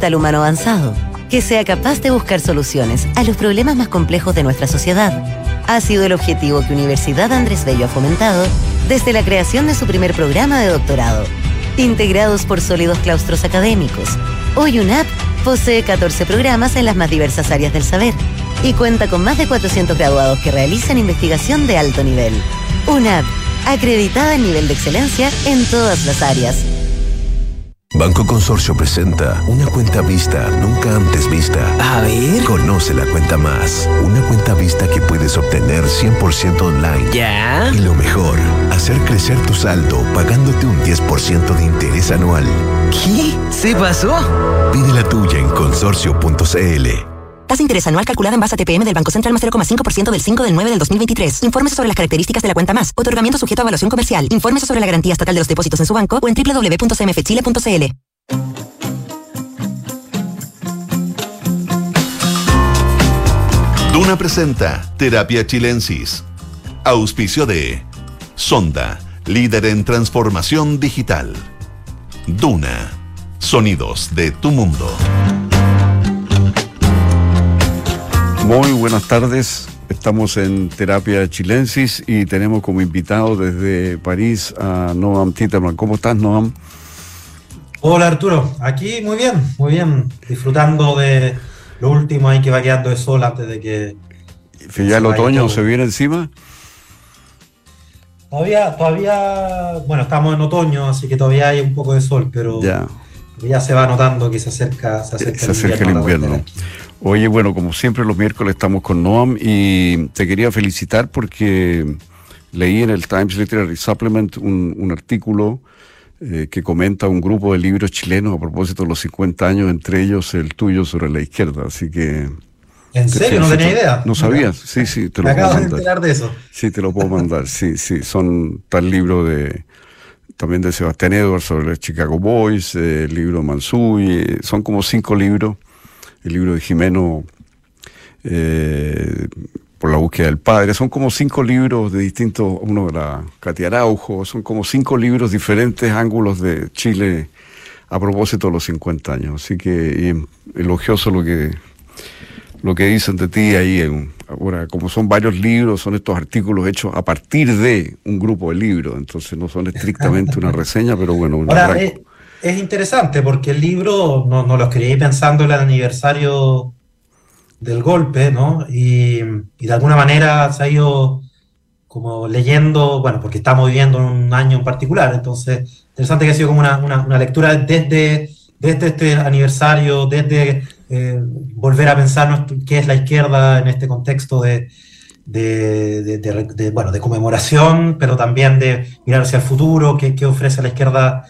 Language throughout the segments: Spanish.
Tal humano avanzado, que sea capaz de buscar soluciones a los problemas más complejos de nuestra sociedad. Ha sido el objetivo que Universidad Andrés Bello ha fomentado desde la creación de su primer programa de doctorado. Integrados por sólidos claustros académicos, hoy UNAP posee 14 programas en las más diversas áreas del saber y cuenta con más de 400 graduados que realizan investigación de alto nivel. UNAP, acreditada en nivel de excelencia en todas las áreas. Banco Consorcio presenta una cuenta vista nunca antes vista. A ver. Conoce la cuenta más. Una cuenta vista que puedes obtener 100% online. ¿Ya? Y lo mejor, hacer crecer tu saldo pagándote un 10% de interés anual. ¿Qué? ¿Se pasó? Pide la tuya en consorcio.cl. Tasa interés anual calculada en base a TPM del Banco Central más 0,5% del 5 del 9 del 2023. Infórmese sobre las características de la cuenta más. Otorgamiento sujeto a evaluación comercial. Infórmese sobre la garantía estatal de los depósitos en su banco o en www.cmfchile.cl. Duna presenta Terapia Chilensis. Auspicio de Sonda, líder en transformación digital. Duna, sonidos de tu mundo. Muy buenas tardes. Estamos en Terapia Chilensis y tenemos como invitado desde París a Noam Titterman. ¿Cómo estás, Noam? Hola Arturo, aquí muy bien, muy bien, disfrutando de lo último ahí que va quedando de sol antes de que... ¿Que ya el otoño se viene encima? Todavía, todavía, bueno, estamos en otoño, así que todavía hay un poco de sol, pero ya, ya se va notando que se acerca, se acerca, se acerca el invierno. Oye, bueno, como siempre los miércoles estamos con Noam y te quería felicitar porque leí en el Times Literary Supplement un, un artículo eh, que comenta un grupo de libros chilenos a propósito de los 50 años, entre ellos el tuyo sobre la izquierda, así que... ¿En serio? No tenía idea. No sabías, sí, sí, te Me lo puedo acabo de mandar. enterar de eso. Sí, te lo puedo mandar, sí, sí, son tal libro de también de Sebastián Edwards sobre los Chicago Boys, eh, el libro de Mansui, eh, son como cinco libros, el libro de Jimeno eh, por la búsqueda del padre, son como cinco libros de distintos, uno de la Katia Araujo, son como cinco libros diferentes ángulos de Chile a propósito de los 50 años, así que elogioso lo que lo que dicen de ti ahí. En, ahora, como son varios libros, son estos artículos hechos a partir de un grupo de libros, entonces no son estrictamente una reseña, pero bueno, un Ahora, es, es interesante porque el libro no, no lo escribí pensando en el aniversario del golpe, ¿no? Y, de alguna manera se ha ido como leyendo, bueno, porque estamos viviendo en un año en particular, entonces interesante que ha sido como una, una- lectura desde, desde este aniversario, desde eh, volver a pensar qué es la izquierda en este contexto de- de- de, bueno, de conmemoración, pero también de mirar hacia el futuro, qué, qué ofrece la izquierda,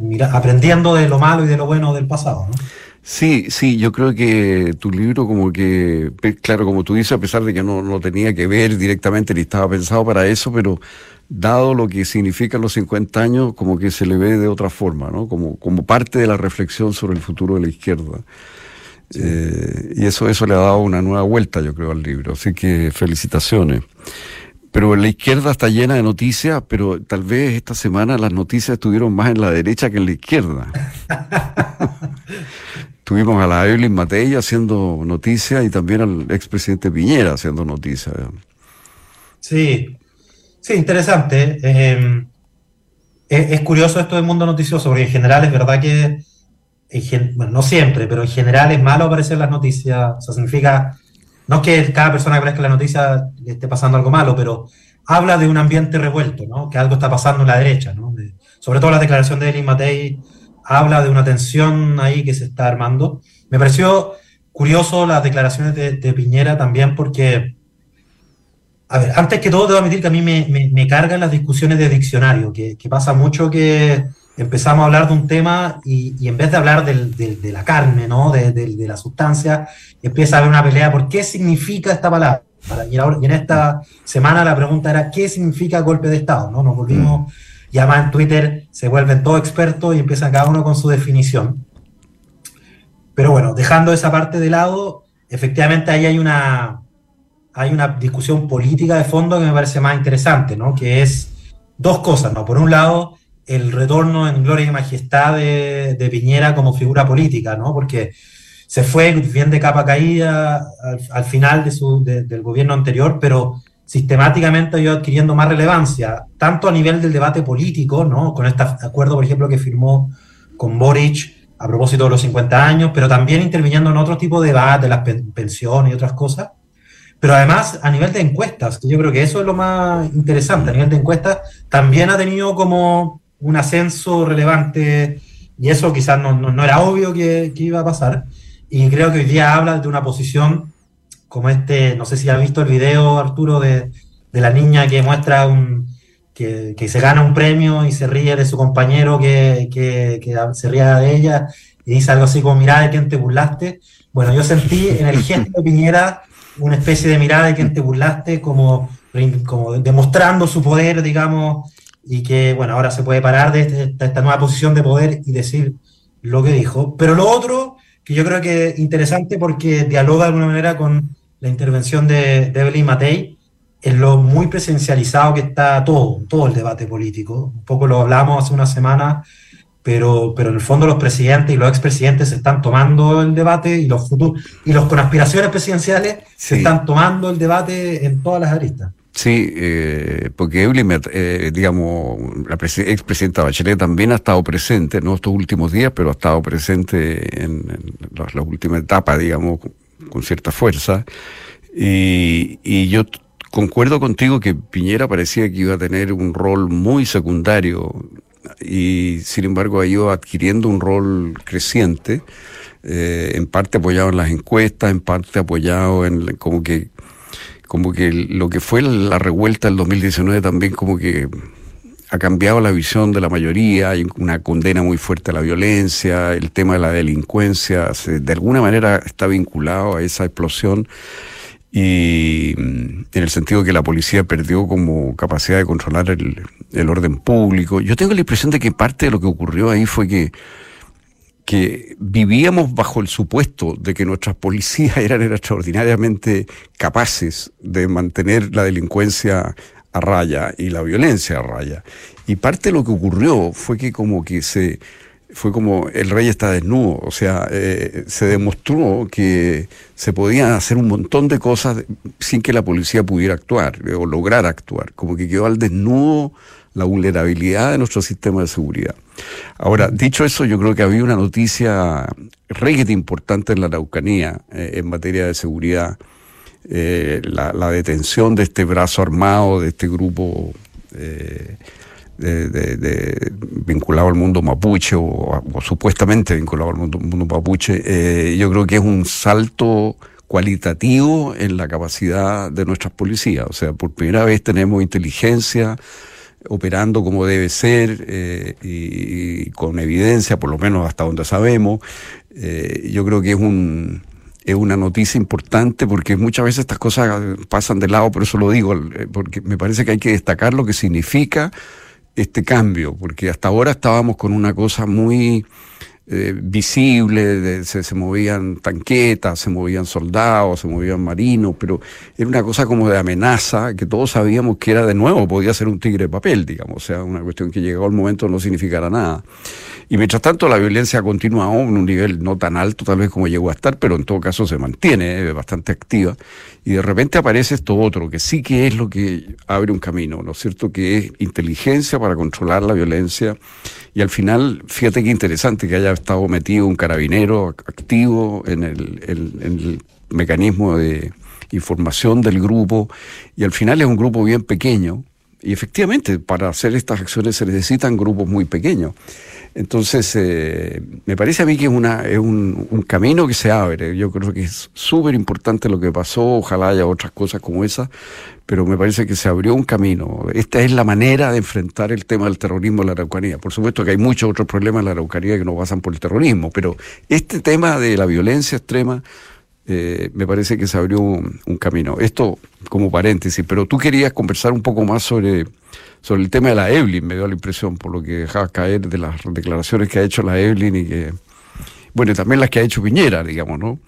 mira- aprendiendo de lo malo y de lo bueno del pasado, ¿no? Sí, sí, yo creo que tu libro como que, claro, como tú dices, a pesar de que no, no tenía que ver directamente ni estaba pensado para eso, pero dado lo que significan los 50 años, como que se le ve de otra forma, ¿no? Como, como parte de la reflexión sobre el futuro de la izquierda. Eh, y eso, eso le ha dado una nueva vuelta, yo creo, al libro. Así que felicitaciones. Pero la izquierda está llena de noticias, pero tal vez esta semana las noticias estuvieron más en la derecha que en la izquierda. Tuvimos a la Evelyn Matei haciendo noticias y también al expresidente Piñera haciendo noticias. Sí, sí, interesante. Eh, es, es curioso esto del mundo noticioso, porque en general es verdad que, en bueno, no siempre, pero en general es malo aparecer las noticias. O sea, significa, no es que cada persona que la noticia le esté pasando algo malo, pero habla de un ambiente revuelto, ¿no? Que algo está pasando en la derecha, ¿no? Sobre todo la declaración de Elin Matei habla de una tensión ahí que se está armando. Me pareció curioso las declaraciones de, Piñera también porque... A ver, antes que todo debo admitir que a mí me, me- cargan las discusiones de diccionario, que pasa mucho que empezamos a hablar de un tema y, y en vez de hablar del- del- de la carne, ¿no? De, la sustancia, empieza a haber una pelea por qué significa esta palabra. Y, ahora- y en esta semana la pregunta era ¿qué significa golpe de Estado? ¿no? Nos volvimos, y además en Twitter se vuelven todos expertos y empiezan cada uno con su definición. Pero bueno, dejando esa parte de lado, efectivamente ahí hay una, hay una discusión política de fondo que me parece más interesante, ¿no? Que es dos cosas, ¿no? Por un lado, el retorno en gloria y majestad de, Piñera como figura política, ¿no? Porque se fue bien de capa caída al, final de su, del gobierno anterior, pero sistemáticamente ha ido adquiriendo más relevancia, tanto a nivel del debate político, ¿no? Con este acuerdo, por ejemplo, que firmó con Boric a propósito de los 50 años, pero también interviniendo en otro tipo de debate, las pensiones y otras cosas. Pero además, a nivel de encuestas, que yo creo que eso es lo más interesante, a nivel de encuestas, también ha tenido como un ascenso relevante, y eso quizás no, no, era obvio que, que, iba a pasar. Y creo que hoy día habla de una posición como este, no sé si has visto el video, Arturo, de, de la niña que muestra un, que, que, se gana un premio y se ríe de su compañero que, que, que, se ríe de ella y dice algo así como, mirada de quién te burlaste. Bueno, yo sentí en el gesto de Piñera una especie de mirada de quién te burlaste, como, como demostrando su poder, digamos, y que, bueno, ahora se puede parar de, este, de esta nueva posición de poder y decir lo que dijo. Pero lo otro, que yo creo que es interesante porque dialoga de alguna manera con la intervención de, de Evelyn Matei en lo muy presencializado que está todo, todo el debate político. Un poco lo hablamos hace una semana, pero, pero en el fondo los presidentes y los expresidentes se están tomando el debate y los futuros, y los con aspiraciones presidenciales se están tomando el debate en todas las aristas. Sí, eh, porque Evelyn, eh, digamos, la expresidenta Bachelet también ha estado presente, no estos últimos días, pero ha estado presente en, la, última etapa, digamos, con cierta fuerza. Y, yo concuerdo contigo que Piñera parecía que iba a tener un rol muy secundario y sin embargo ha ido adquiriendo un rol creciente, eh, en parte apoyado en las encuestas, en parte apoyado en como que como que lo que fue la revuelta del 2019 también como que ha cambiado la visión de la mayoría, hay una condena muy fuerte a la violencia, el tema de la delincuencia, de alguna manera está vinculado a esa explosión y mm, en el sentido que la policía perdió como capacidad de controlar el, el orden público. Yo tengo la impresión de que parte de lo que ocurrió ahí fue que que vivíamos bajo el supuesto de que nuestras policías eran, extraordinariamente capaces de mantener la delincuencia a raya y la violencia a raya. Y parte de lo que ocurrió fue que como que se fue como el rey está desnudo, o sea, eh, se demostró que se podían hacer un montón de cosas sin que la policía pudiera actuar o lograr actuar, como que quedó al desnudo la vulnerabilidad de nuestro sistema de seguridad. Ahora, dicho eso, yo creo que había una noticia requete importante en la Araucanía eh, en materia de seguridad eh, la, detención de este brazo armado, de este grupo eh, vinculado al mundo mapuche o, supuestamente vinculado al mundo, mundo mapuche, yo creo que es un salto cualitativo en la capacidad de nuestras policías. O sea, por primera vez tenemos inteligencia operando como debe ser y, y, con evidencia, por lo menos hasta donde sabemos. yo creo que es un, es una noticia importante porque muchas veces estas cosas pasan de lado, por eso lo digo, eh, porque me parece que hay que destacar lo que significa este cambio, porque hasta ahora estábamos con una cosa muy eh, visible, se, se, movían tanquetas, se movían soldados, se movían marinos, pero era una cosa como de amenaza que todos sabíamos que era de nuevo, podía ser un tigre de papel, digamos, o sea, una cuestión que llegó al momento no significara nada. Y mientras tanto la violencia continúa en un nivel no tan alto tal vez como llegó a estar, pero en todo caso se mantiene eh, bastante activa. Y de repente aparece esto otro, que sí que es lo que abre un camino, ¿no es cierto? Que es inteligencia para controlar la violencia. Y al final, fíjate qué interesante que haya estado metido un carabinero activo en el, en el mecanismo de información del grupo. Y al final es un grupo bien pequeño. Y efectivamente, para hacer estas acciones se necesitan grupos muy pequeños. Entonces, eh, me parece a mí que es, una, es un, camino que se abre. Yo creo que es súper importante lo que pasó, ojalá haya otras cosas como esa, pero me parece que se abrió un camino. Esta es la manera de enfrentar el tema del terrorismo en la Araucanía. Por supuesto que hay muchos otros problemas en la Araucanía que no pasan por el terrorismo, pero este tema de la violencia extrema eh, me parece que se abrió un, un, camino. Esto como paréntesis, pero tú querías conversar un poco más sobre sobre el tema de la Evelyn, me dio la impresión, por lo que dejaba caer de las declaraciones que ha hecho la Evelyn y que, bueno, y también las que ha hecho Piñera, digamos, ¿no?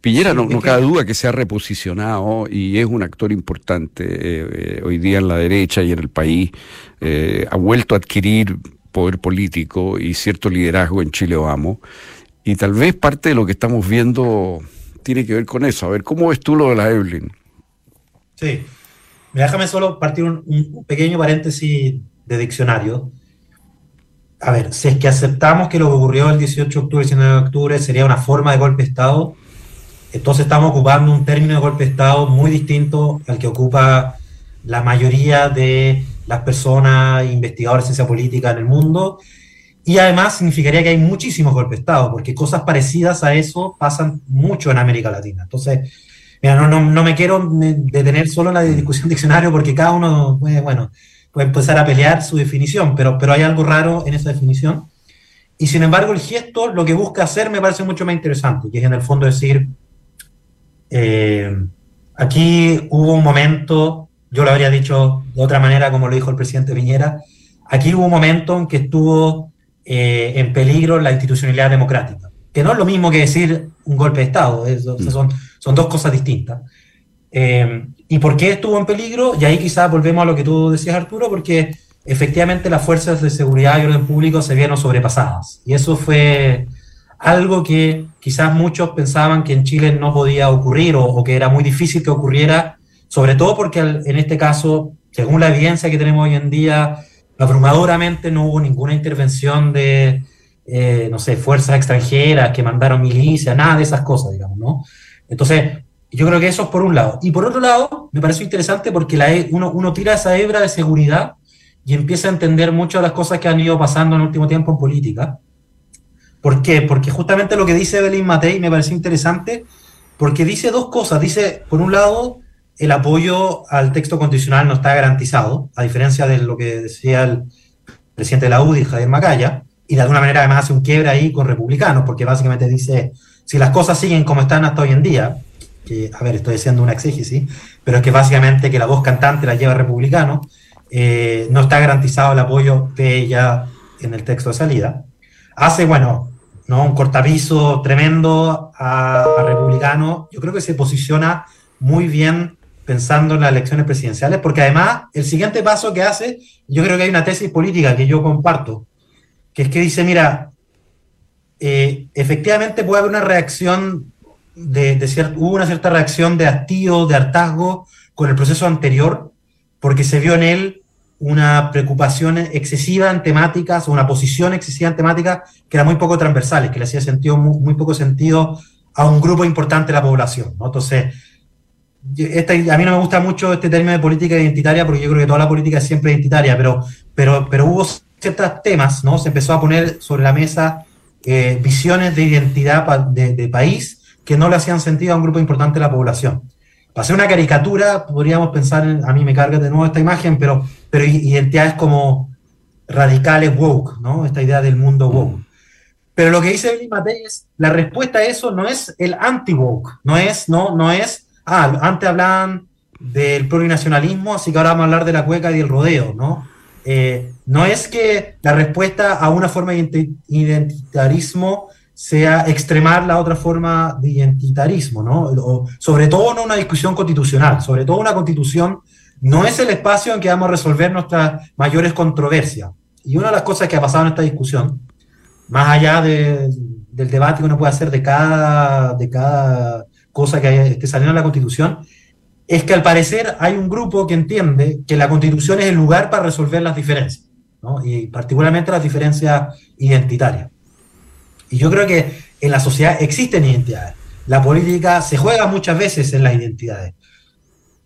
Piñera no, cabe duda que se ha reposicionado y es un actor importante eh, eh, hoy día en la derecha y en el país. Eh, ha vuelto a adquirir poder político y cierto liderazgo en Chile Vamos. Y tal vez parte de lo que estamos viendo tiene que ver con eso. A ver, ¿cómo ves tú lo de la Evelyn? Sí. Déjame solo partir un, pequeño paréntesis de diccionario. A ver, si es que aceptamos que lo que ocurrió el 18 de octubre y 19 de octubre sería una forma de golpe de Estado, entonces estamos ocupando un término de golpe de Estado muy distinto al que ocupa la mayoría de las personas investigadores de ciencia política en el mundo. Y además significaría que hay muchísimos golpes de Estado, porque cosas parecidas a eso pasan mucho en América Latina. Entonces, mira, no, no, me quiero detener solo en la discusión diccionario, porque cada uno puede, bueno, puede empezar a pelear su definición, pero, pero hay algo raro en esa definición. Y sin embargo, el gesto lo que busca hacer me parece mucho más interesante, que es en el fondo decir, eh, aquí hubo un momento, yo lo habría dicho de otra manera, como lo dijo el presidente Piñera, aquí hubo un momento en que estuvo eh, en peligro la institucionalidad democrática, que no es lo mismo que decir un golpe de Estado, mm. son, son dos cosas distintas. Eh, ¿Y por qué estuvo en peligro? Y ahí quizás volvemos a lo que tú decías, Arturo, porque efectivamente las fuerzas de seguridad y orden público se vieron sobrepasadas. Y eso fue algo que quizás muchos pensaban que en Chile no podía ocurrir o, que era muy difícil que ocurriera, sobre todo porque en este caso, según la evidencia que tenemos hoy en día, abrumadoramente no hubo ninguna intervención de, eh, no sé, fuerzas extranjeras que mandaron milicia, nada de esas cosas, digamos, ¿no? Entonces, yo creo que eso es por un lado. Y por otro lado, me parece interesante porque la, uno, tira esa hebra de seguridad y empieza a entender muchas de las cosas que han ido pasando en el último tiempo en política ¿Por qué? Porque justamente lo que dice Evelyn Matei me parece interesante, porque dice dos cosas. Dice, por un lado, el apoyo al texto constitucional no está garantizado, a diferencia de lo que decía el presidente de la UDI, Javier Macaya, y de alguna manera además hace un quiebre ahí con republicanos, porque básicamente dice, si las cosas siguen como están hasta hoy en día, que, a ver, estoy haciendo una exégesis, pero es que básicamente que la voz cantante la lleva republicano, eh, no está garantizado el apoyo de ella en el texto de salida. Hace, bueno, ¿no? un cortapiso tremendo a, republicano. Yo creo que se posiciona muy bien pensando en las elecciones presidenciales, porque además el siguiente paso que hace, yo creo que hay una tesis política que yo comparto, que es que dice, mira, eh, efectivamente puede haber una reacción de, de hubo una cierta reacción de hastío, de hartazgo con el proceso anterior, porque se vio en él una preocupación excesiva en temáticas o una posición excesiva en temáticas que era muy poco transversales, que le hacía sentido, muy, poco sentido a un grupo importante de la población. Entonces, a mí no me gusta mucho este término de política identitaria porque yo creo que toda la política es siempre identitaria, pero, pero, pero hubo ciertos temas, ¿no? Se empezó a poner sobre la mesa eh, visiones de identidad de, de país que no le hacían sentido a un grupo importante de la población. Para hacer una caricatura, podríamos pensar, a mí me carga de nuevo esta imagen, pero, pero identidades como radicales woke, ¿no? Esta idea del mundo woke. Pero lo que dice Billy Matei es, la respuesta a eso no es el anti-woke, no es, no, no es, ah, antes hablaban del plurinacionalismo, así que ahora vamos a hablar de la cueca y el rodeo, ¿no? Eh, no es que la respuesta a una forma de identitarismo sea extremar la otra forma de identitarismo, ¿no? sobre todo en una discusión constitucional, sobre todo una constitución no es el espacio en que vamos a resolver nuestras mayores controversias. Y una de las cosas que ha pasado en esta discusión, más allá del debate que uno puede hacer de cada, de cada cosa que, que salió en la constitución, es que al parecer hay un grupo que entiende que la constitución es el lugar para resolver las diferencias, y particularmente las diferencias identitarias. Y yo creo que en la sociedad existen identidades. La política se juega muchas veces en las identidades,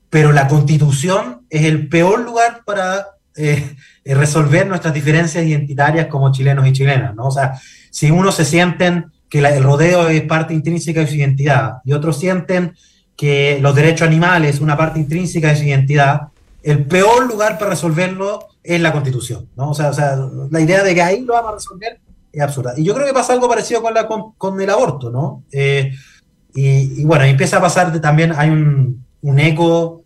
pero la constitución es el peor lugar para eh, resolver nuestras diferencias identitarias como chilenos y chilenas, ¿no? O sea, si unos se sienten que el rodeo es parte intrínseca de su identidad y otros sienten que los derechos animales es una parte intrínseca de su identidad, el peor lugar para resolverlo es la constitución, ¿no? O sea, o sea la idea de que ahí lo vamos a resolver es absurda. Y yo creo que pasa algo parecido con, la, con, el aborto, ¿no? Eh, y, bueno, empieza a pasar también, hay un, un, eco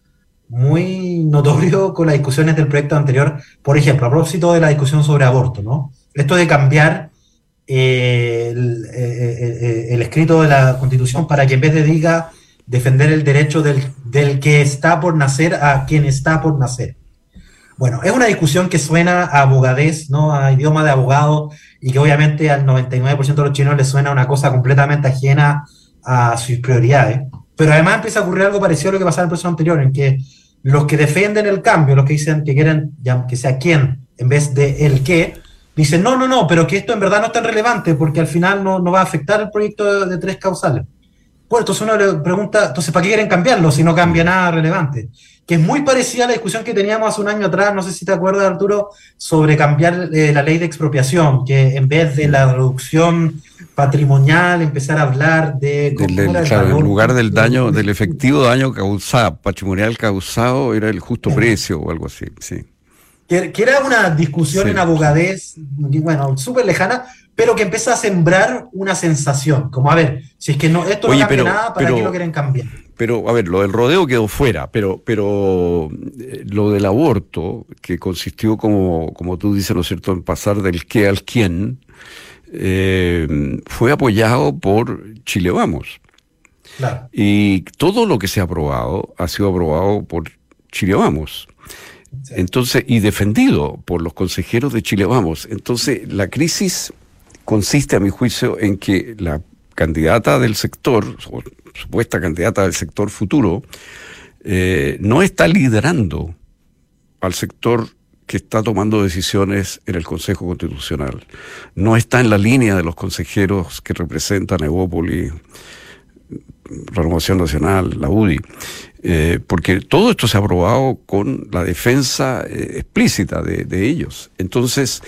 muy notorio con las discusiones del proyecto anterior, por ejemplo, a propósito de la discusión sobre aborto, ¿no? Esto de cambiar eh, el, eh, el, escrito de la Constitución para que en vez de diga defender el derecho del, del que está por nacer a quien está por nacer. Bueno, es una discusión que suena a abogadez, ¿no? A idioma de abogado y que obviamente al 99% de los chinos les suena una cosa completamente ajena a sus prioridades. Pero además empieza a ocurrir algo parecido a lo que pasaba en el proceso anterior, en que los que defienden el cambio, los que dicen que quieren que sea quién en vez de el qué, dicen no, no, no, pero que esto en verdad no es tan relevante porque al final no, no va a afectar el proyecto de, tres causales. Pues entonces uno le pregunta, entonces ¿para qué quieren cambiarlo si no cambia nada relevante? Que es muy parecida a la discusión que teníamos hace un año atrás, no sé si te acuerdas Arturo, sobre cambiar eh, la ley de expropiación, que en vez de la reducción patrimonial, empezar a hablar de... en lugar del daño, del efectivo daño causado, patrimonial causado, era el justo precio o algo así, sí. Que, era una discusión en abogadez, bueno, súper lejana, pero que empieza a sembrar una sensación, como a ver, si es que no, esto no cambia nada, ¿para qué lo quieren cambiar? Pero, a ver, lo del rodeo quedó fuera, pero, pero eh, lo del aborto, que consistió como, como tú dices, ¿no es cierto?, en pasar del qué al quién, eh, fue apoyado por Chile Vamos. Y todo lo que se ha aprobado ha sido aprobado por Chile Vamos. Entonces, y defendido por los consejeros de Chile Vamos. Entonces, la crisis consiste, a mi juicio, en que la candidata del sector, o supuesta candidata del sector futuro, eh, no está liderando al sector que está tomando decisiones en el Consejo Constitucional. No está en la línea de los consejeros que representan a Evópoli, Renovación Nacional, la UDI, eh, porque todo esto se ha aprobado con la defensa eh, explícita de, ellos. Entonces,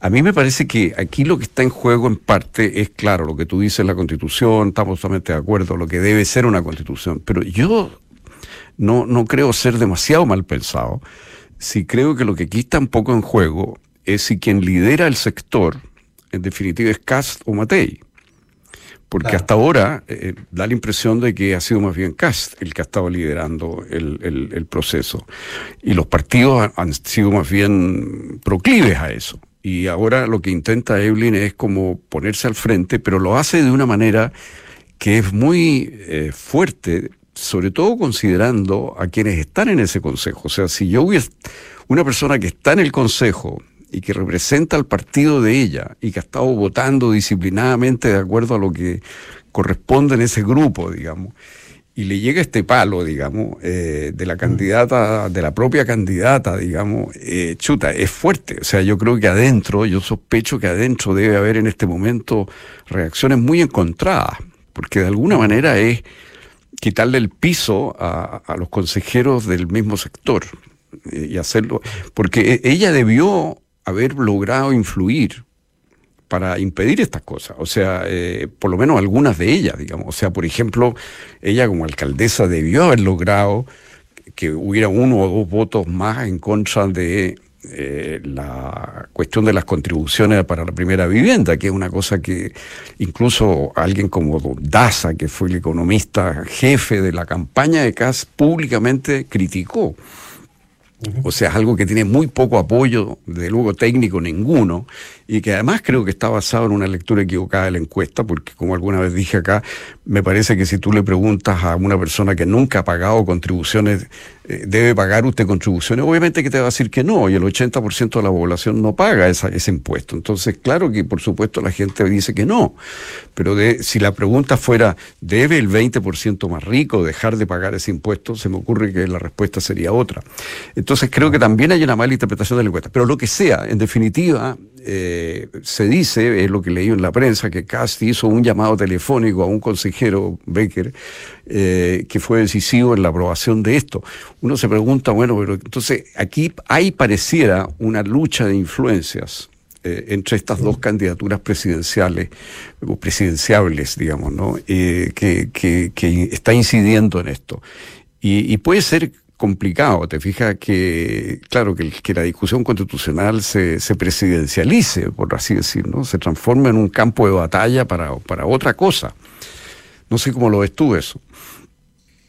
a mí me parece que aquí lo que está en juego en parte es claro, lo que tú dices en la Constitución, estamos totalmente de acuerdo, lo que debe ser una Constitución, pero yo no, no creo ser demasiado mal pensado si creo que lo que aquí está un poco en juego es si quien lidera el sector, en definitiva, es Cast o Matei. Porque hasta ahora eh, da la impresión de que ha sido más bien Cast el que ha estado liderando el, proceso. Y los partidos han, sido más bien proclives a eso. Y ahora lo que intenta Evelyn es como ponerse al frente, pero lo hace de una manera que es muy eh, fuerte, sobre todo considerando a quienes están en ese consejo. O sea, si yo hubiera una persona que está en el consejo y que representa al partido de ella y que ha estado votando disciplinadamente de acuerdo a lo que corresponde en ese grupo, digamos, y le llega este palo, digamos, eh, de la candidata, de la propia candidata, digamos, eh, chuta, es fuerte. O sea, yo creo que adentro, yo sospecho que adentro debe haber en este momento reacciones muy encontradas, porque de alguna manera es quitarle el piso a, los consejeros del mismo sector eh, y hacerlo, porque e, ella debió haber logrado influir para impedir estas cosas, o sea, eh, por lo menos algunas de ellas, digamos, o sea, por ejemplo, ella como alcaldesa debió haber logrado que hubiera uno o dos votos más en contra de eh, la cuestión de las contribuciones para la primera vivienda, que es una cosa que incluso alguien como Daza, que fue el economista jefe de la campaña de CAS, públicamente criticó. O sea, es algo que tiene muy poco apoyo, de luego técnico ninguno, y que además creo que está basado en una lectura equivocada de la encuesta, porque como alguna vez dije acá, me parece que si tú le preguntas a una persona que nunca ha pagado contribuciones, eh, ¿debe pagar usted contribuciones? Obviamente que te va a decir que no, y el 80% de la población no paga ese impuesto. Entonces, claro que por supuesto la gente dice que no, pero de, si la pregunta fuera, ¿debe el 20% más rico dejar de pagar ese impuesto? Se me ocurre que la respuesta sería otra. Entonces, creo que también hay una mala interpretación de la encuesta. Pero lo que sea, en definitiva, eh, se dice, es lo que leí en la prensa, que Casti hizo un llamado telefónico a un consejero, Becker, eh, que fue decisivo en la aprobación de esto. Uno se pregunta, bueno, pero entonces aquí hay pareciera una lucha de influencias eh, entre estas dos candidaturas presidenciales, o presidenciables, digamos, ¿no? Que, que, está incidiendo en esto. Y puede ser complicado. Te fijas que, claro, que, que la discusión constitucional se, se, presidencialice, por así decirlo, se transforme en un campo de batalla para, para otra cosa. No sé cómo lo ves tú eso.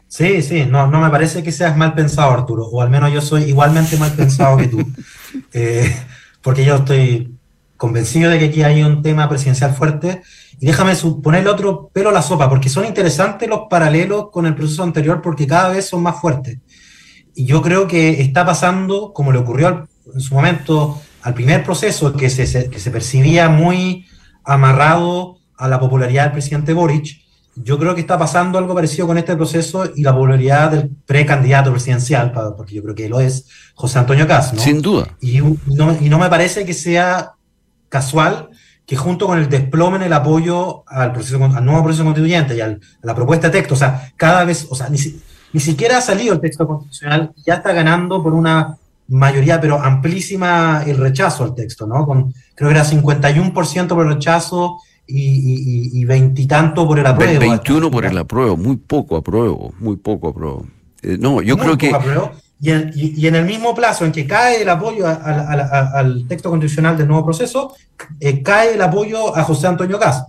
Sí, sí, no, no me parece que seas mal pensado, Arturo, o al menos yo soy igualmente mal pensado que tú, eh, porque yo estoy convencido de que aquí hay un tema presidencial fuerte. Y déjame ponerle otro pelo a la sopa, porque son interesantes los paralelos con el proceso anterior, porque cada vez son más fuertes. Y yo creo que está pasando, como le ocurrió en su momento al primer proceso, que se, que se percibía muy amarrado a la popularidad del presidente Boric, yo creo que está pasando algo parecido con este proceso y la popularidad del precandidato presidencial, porque yo creo que lo es José Antonio Caz, ¿no? Sin duda. Y no, y no me parece que sea casual que junto con el desplome en el apoyo al, proceso, al nuevo proceso constituyente y a la propuesta de texto, o sea, cada vez, o sea, ni, ni siquiera ha salido el texto constitucional, ya está ganando por una mayoría, pero amplísima el rechazo al texto, ¿no? Con, creo que era 51% por el rechazo y veintitanto por el apruebo. 21 por el apruebo, muy poco apruebo, muy poco apruebo. Eh, no, yo creo que... Y en, y, en, el mismo plazo en que cae el apoyo al texto constitucional del nuevo proceso, eh, cae el apoyo a José Antonio Caz.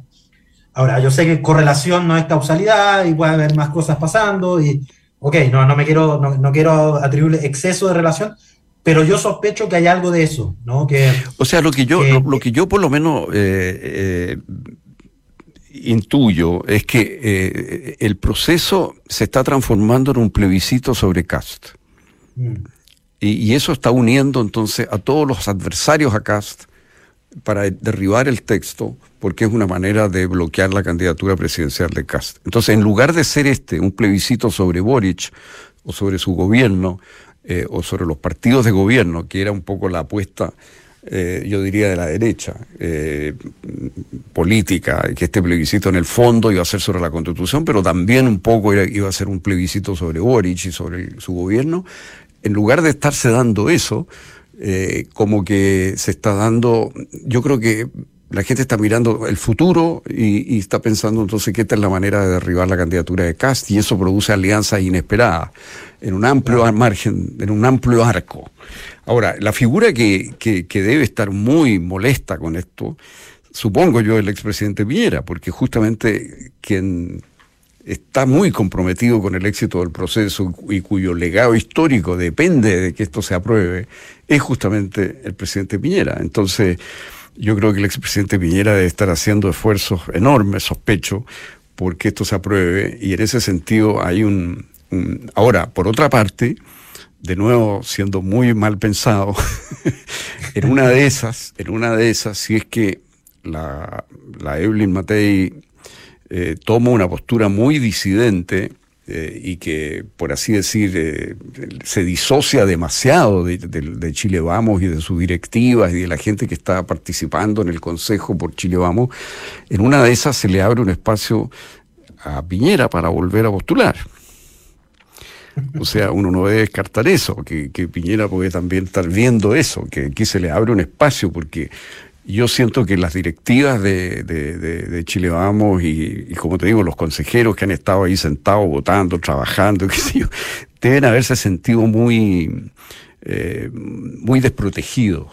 Ahora, yo sé que correlación no es causalidad y puede haber más cosas pasando y, ok, no, no me quiero, no, quiero atribuirle exceso de relación, pero yo sospecho que hay algo de eso, ¿no? Que, o sea, lo que yo, lo, que yo por lo menos eh, eh, intuyo es que el proceso se está transformando en un plebiscito sobre Cast. Y, eso está uniendo entonces a todos los adversarios a Cast para derribar el texto, porque es una manera de bloquear la candidatura presidencial de Cast. Entonces, en lugar de ser este un plebiscito sobre Boric o sobre su gobierno eh, o sobre los partidos de gobierno, que era un poco la apuesta, eh, yo diría, de la derecha eh, política, que este plebiscito en el fondo iba a ser sobre la constitución, pero también un poco iba a ser un plebiscito sobre Boric y sobre su gobierno, en lugar de estarse dando eso, eh, como que se está dando, yo creo que la gente está mirando el futuro y, está pensando entonces que esta es la manera de derribar la candidatura de Cast y eso produce alianzas inesperadas en un amplio margen, en un amplio arco. Ahora, la figura que, que, que debe estar muy molesta con esto, supongo yo, el expresidente Piñera, porque justamente quien está muy comprometido con el éxito del proceso y cuyo legado histórico depende de que esto se apruebe, es justamente el presidente Piñera. Entonces, yo creo que el expresidente Piñera debe estar haciendo esfuerzos enormes, sospecho, porque esto se apruebe y en ese sentido hay un... Ahora, por otra parte, de nuevo siendo muy mal pensado, en una de esas, en una de esas, si es que la, la Evelyn Matei eh, toma una postura muy disidente eh, y que, por así decir, eh, se disocia demasiado de, Chile Vamos y de sus directivas y de la gente que está participando en el Consejo por Chile Vamos, en una de esas se le abre un espacio a Piñera para volver a postular. O sea, uno no debe descartar eso, que, que Piñera puede también estar viendo eso, que aquí se le abre un espacio, porque yo siento que las directivas de, de, Chile Vamos y, como te digo, los consejeros que han estado ahí sentados, votando, trabajando, qué sé yo, deben haberse sentido muy, eh, muy desprotegidos.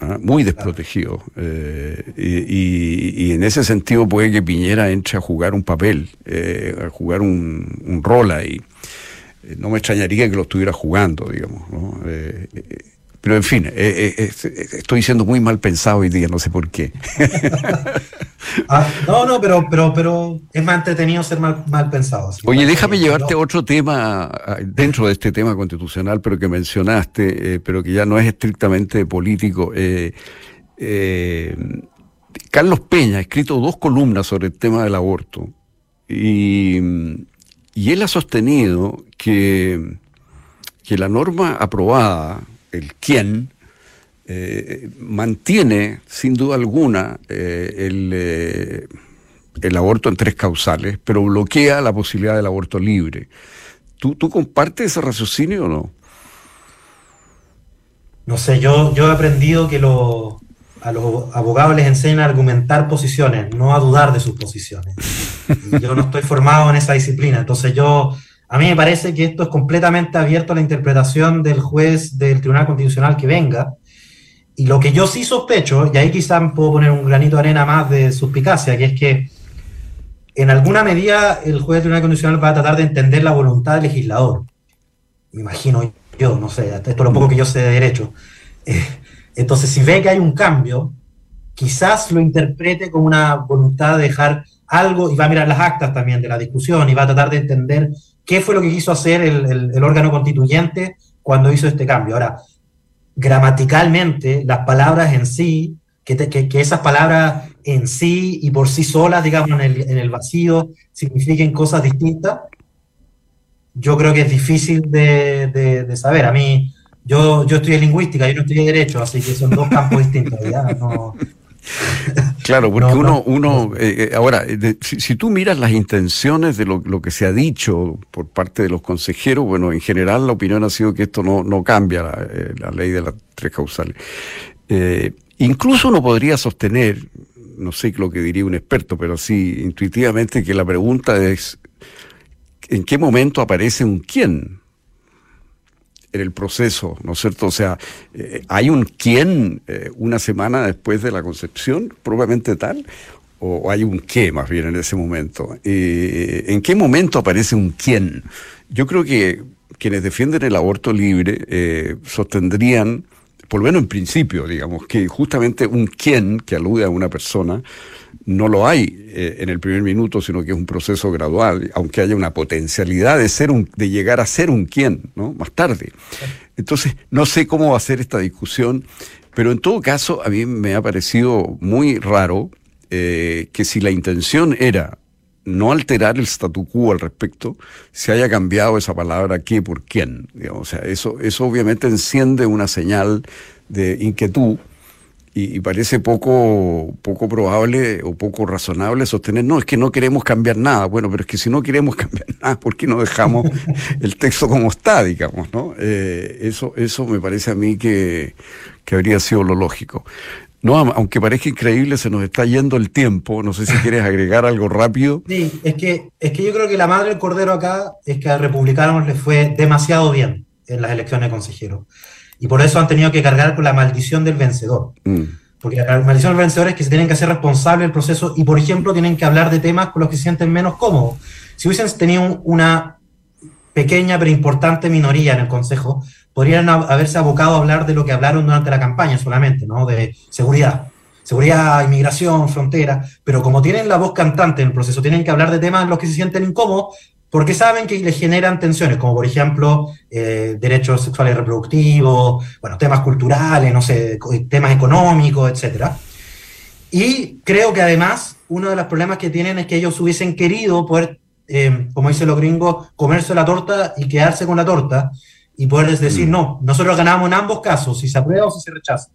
¿ah? Muy desprotegidos. Eh, y, en ese sentido puede que Piñera entre a jugar un papel, eh, a jugar un, rol ahí. No me extrañaría que lo estuviera jugando, digamos. ¿no? Pero en fin, eh, eh, eh, estoy siendo muy mal pensado hoy día, no sé por qué. Ah, no, no, pero, pero, pero es más entretenido ser mal, mal pensado. Oye, déjame llevarte a otro tema dentro de este tema constitucional, pero que mencionaste, pero que ya no es estrictamente político. Carlos Peña ha escrito dos columnas sobre el tema del aborto y, y él ha sostenido que, que la norma aprobada el quién, eh, mantiene sin duda alguna eh, el, eh, el, aborto en tres causales, pero bloquea la posibilidad del aborto libre. ¿Tú, tú compartes ese raciocinio o no? No sé, yo, yo he aprendido que a los abogados les enseñan a argumentar posiciones, no a dudar de sus posiciones. yo no estoy formado en esa disciplina, entonces yo a mí me parece que esto es completamente abierto a la interpretación del juez del Tribunal Constitucional que venga. Y lo que yo sí sospecho, y ahí quizás puedo poner un granito de arena más de suspicacia, que es que en alguna medida el juez del Tribunal Constitucional va a tratar de entender la voluntad del legislador. Me imagino yo, no sé, esto es lo poco que yo sé de derecho. Eh, entonces, si ve que hay un cambio, quizás lo interprete como una voluntad de dejar algo, y va a mirar las actas también de la discusión, y va a tratar de entender qué fue lo que quiso hacer el, órgano constituyente cuando hizo este cambio. Ahora, gramaticalmente, las palabras en sí, que, esas palabras en sí y por sí solas, digamos, en el, vacío, signifiquen cosas distintas, yo creo que es difícil de, saber. A mí, yo, yo estudié lingüística, yo no estudié derecho, así que son dos campos distintos. ¿ya? No, Claro, porque uno, uno eh, eh, ahora, si, tú miras las intenciones de lo, que se ha dicho por parte de los consejeros, bueno, en general la opinión ha sido que esto no, no cambia la, eh, ley de las tres causales. incluso uno podría sostener, no sé lo que diría un experto, pero sí intuitivamente que la pregunta es, ¿en qué momento aparece un quién? En el proceso, ¿no es cierto? O sea, eh, ¿hay un quién eh, una semana después de la concepción, probablemente tal? ¿O hay un qué más bien en ese momento? Eh, ¿En qué momento aparece un quién? Yo creo que quienes defienden el aborto libre sostendrían, por lo menos en principio, digamos, que justamente un quién que alude a una persona no lo hay eh, en el primer minuto, sino que es un proceso gradual, aunque haya una potencialidad de ser un, de llegar a ser un quién, ¿no? Más tarde. Entonces, no sé cómo va a ser esta discusión, pero en todo caso, a mí me ha parecido muy raro eh, que si la intención era no alterar el statu quo al respecto, se haya cambiado esa palabra qué por quién. O sea, eso, eso obviamente enciende una señal de inquietud y, parece poco, poco probable o poco razonable sostener, no, es que no queremos cambiar nada. Bueno, pero es que si no queremos cambiar nada, ¿por qué no dejamos el texto como está, digamos? ¿no? Eh, eso, eso me parece a mí que, que habría sido lo lógico. No, aunque parezca increíble, se nos está yendo el tiempo. No sé si quieres agregar algo rápido. Sí, es que, es que yo creo que la madre del cordero acá es que a republicanos les fue demasiado bien en las elecciones de consejeros. Y por eso han tenido que cargar con la maldición del vencedor. Mm. Porque la maldición del vencedor es que se tienen que hacer responsables del proceso y, por ejemplo, tienen que hablar de temas con los que se sienten menos cómodos. Si hubiesen tenido una pequeña pero importante minoría en el Consejo, podrían haberse abocado a hablar de lo que hablaron durante la campaña solamente, ¿no? De seguridad. Seguridad, inmigración, frontera, pero como tienen la voz cantante en el proceso, tienen que hablar de temas en los que se sienten incómodos porque saben que les generan tensiones, como por ejemplo eh, derechos sexuales reproductivos, bueno, temas culturales, no sé, temas económicos, etc. Y creo que además uno de los problemas que tienen es que ellos hubiesen querido poder, eh, como dicen los gringos, comerse la torta y quedarse con la torta y poderles decir, mm. no, nosotros ganamos en ambos casos, si se aprueba o si se rechaza.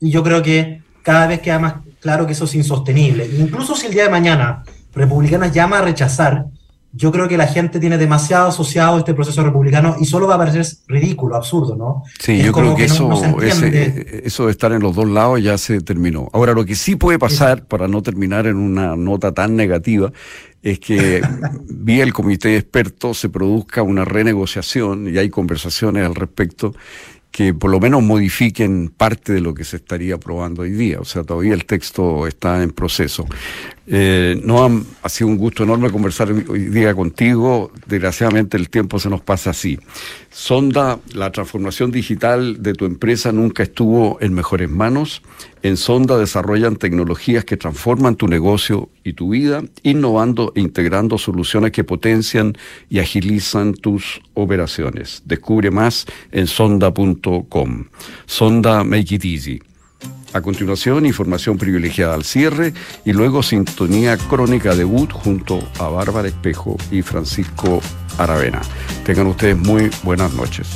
Y yo creo que cada vez queda más claro que eso es insostenible. Incluso si el día de mañana Republicanas llama a rechazar, yo creo que la gente tiene demasiado asociado este proceso republicano y solo va a parecer ridículo, absurdo, ¿no? Sí, yo creo que, eso, eso de estar en los dos lados ya se terminó. Ahora, lo que sí puede pasar, para no terminar en una nota tan negativa, es que vía el comité de expertos se produzca una renegociación y hay conversaciones al respecto que por lo menos modifiquen parte de lo que se estaría aprobando hoy día. O sea, todavía el texto está en proceso. Eh, no ha sido un gusto enorme conversar hoy día contigo. Desgraciadamente el tiempo se nos pasa así. Sonda, la transformación digital de tu empresa nunca estuvo en mejores manos. En Sonda desarrollan tecnologías que transforman tu negocio y tu vida, innovando e integrando soluciones que potencian y agilizan tus operaciones. Descubre más en sonda.com. Sonda Make It Easy. A continuación, información privilegiada al cierre y luego sintonía crónica debut junto a Bárbara Espejo y Francisco Aravena. Tengan ustedes muy buenas noches.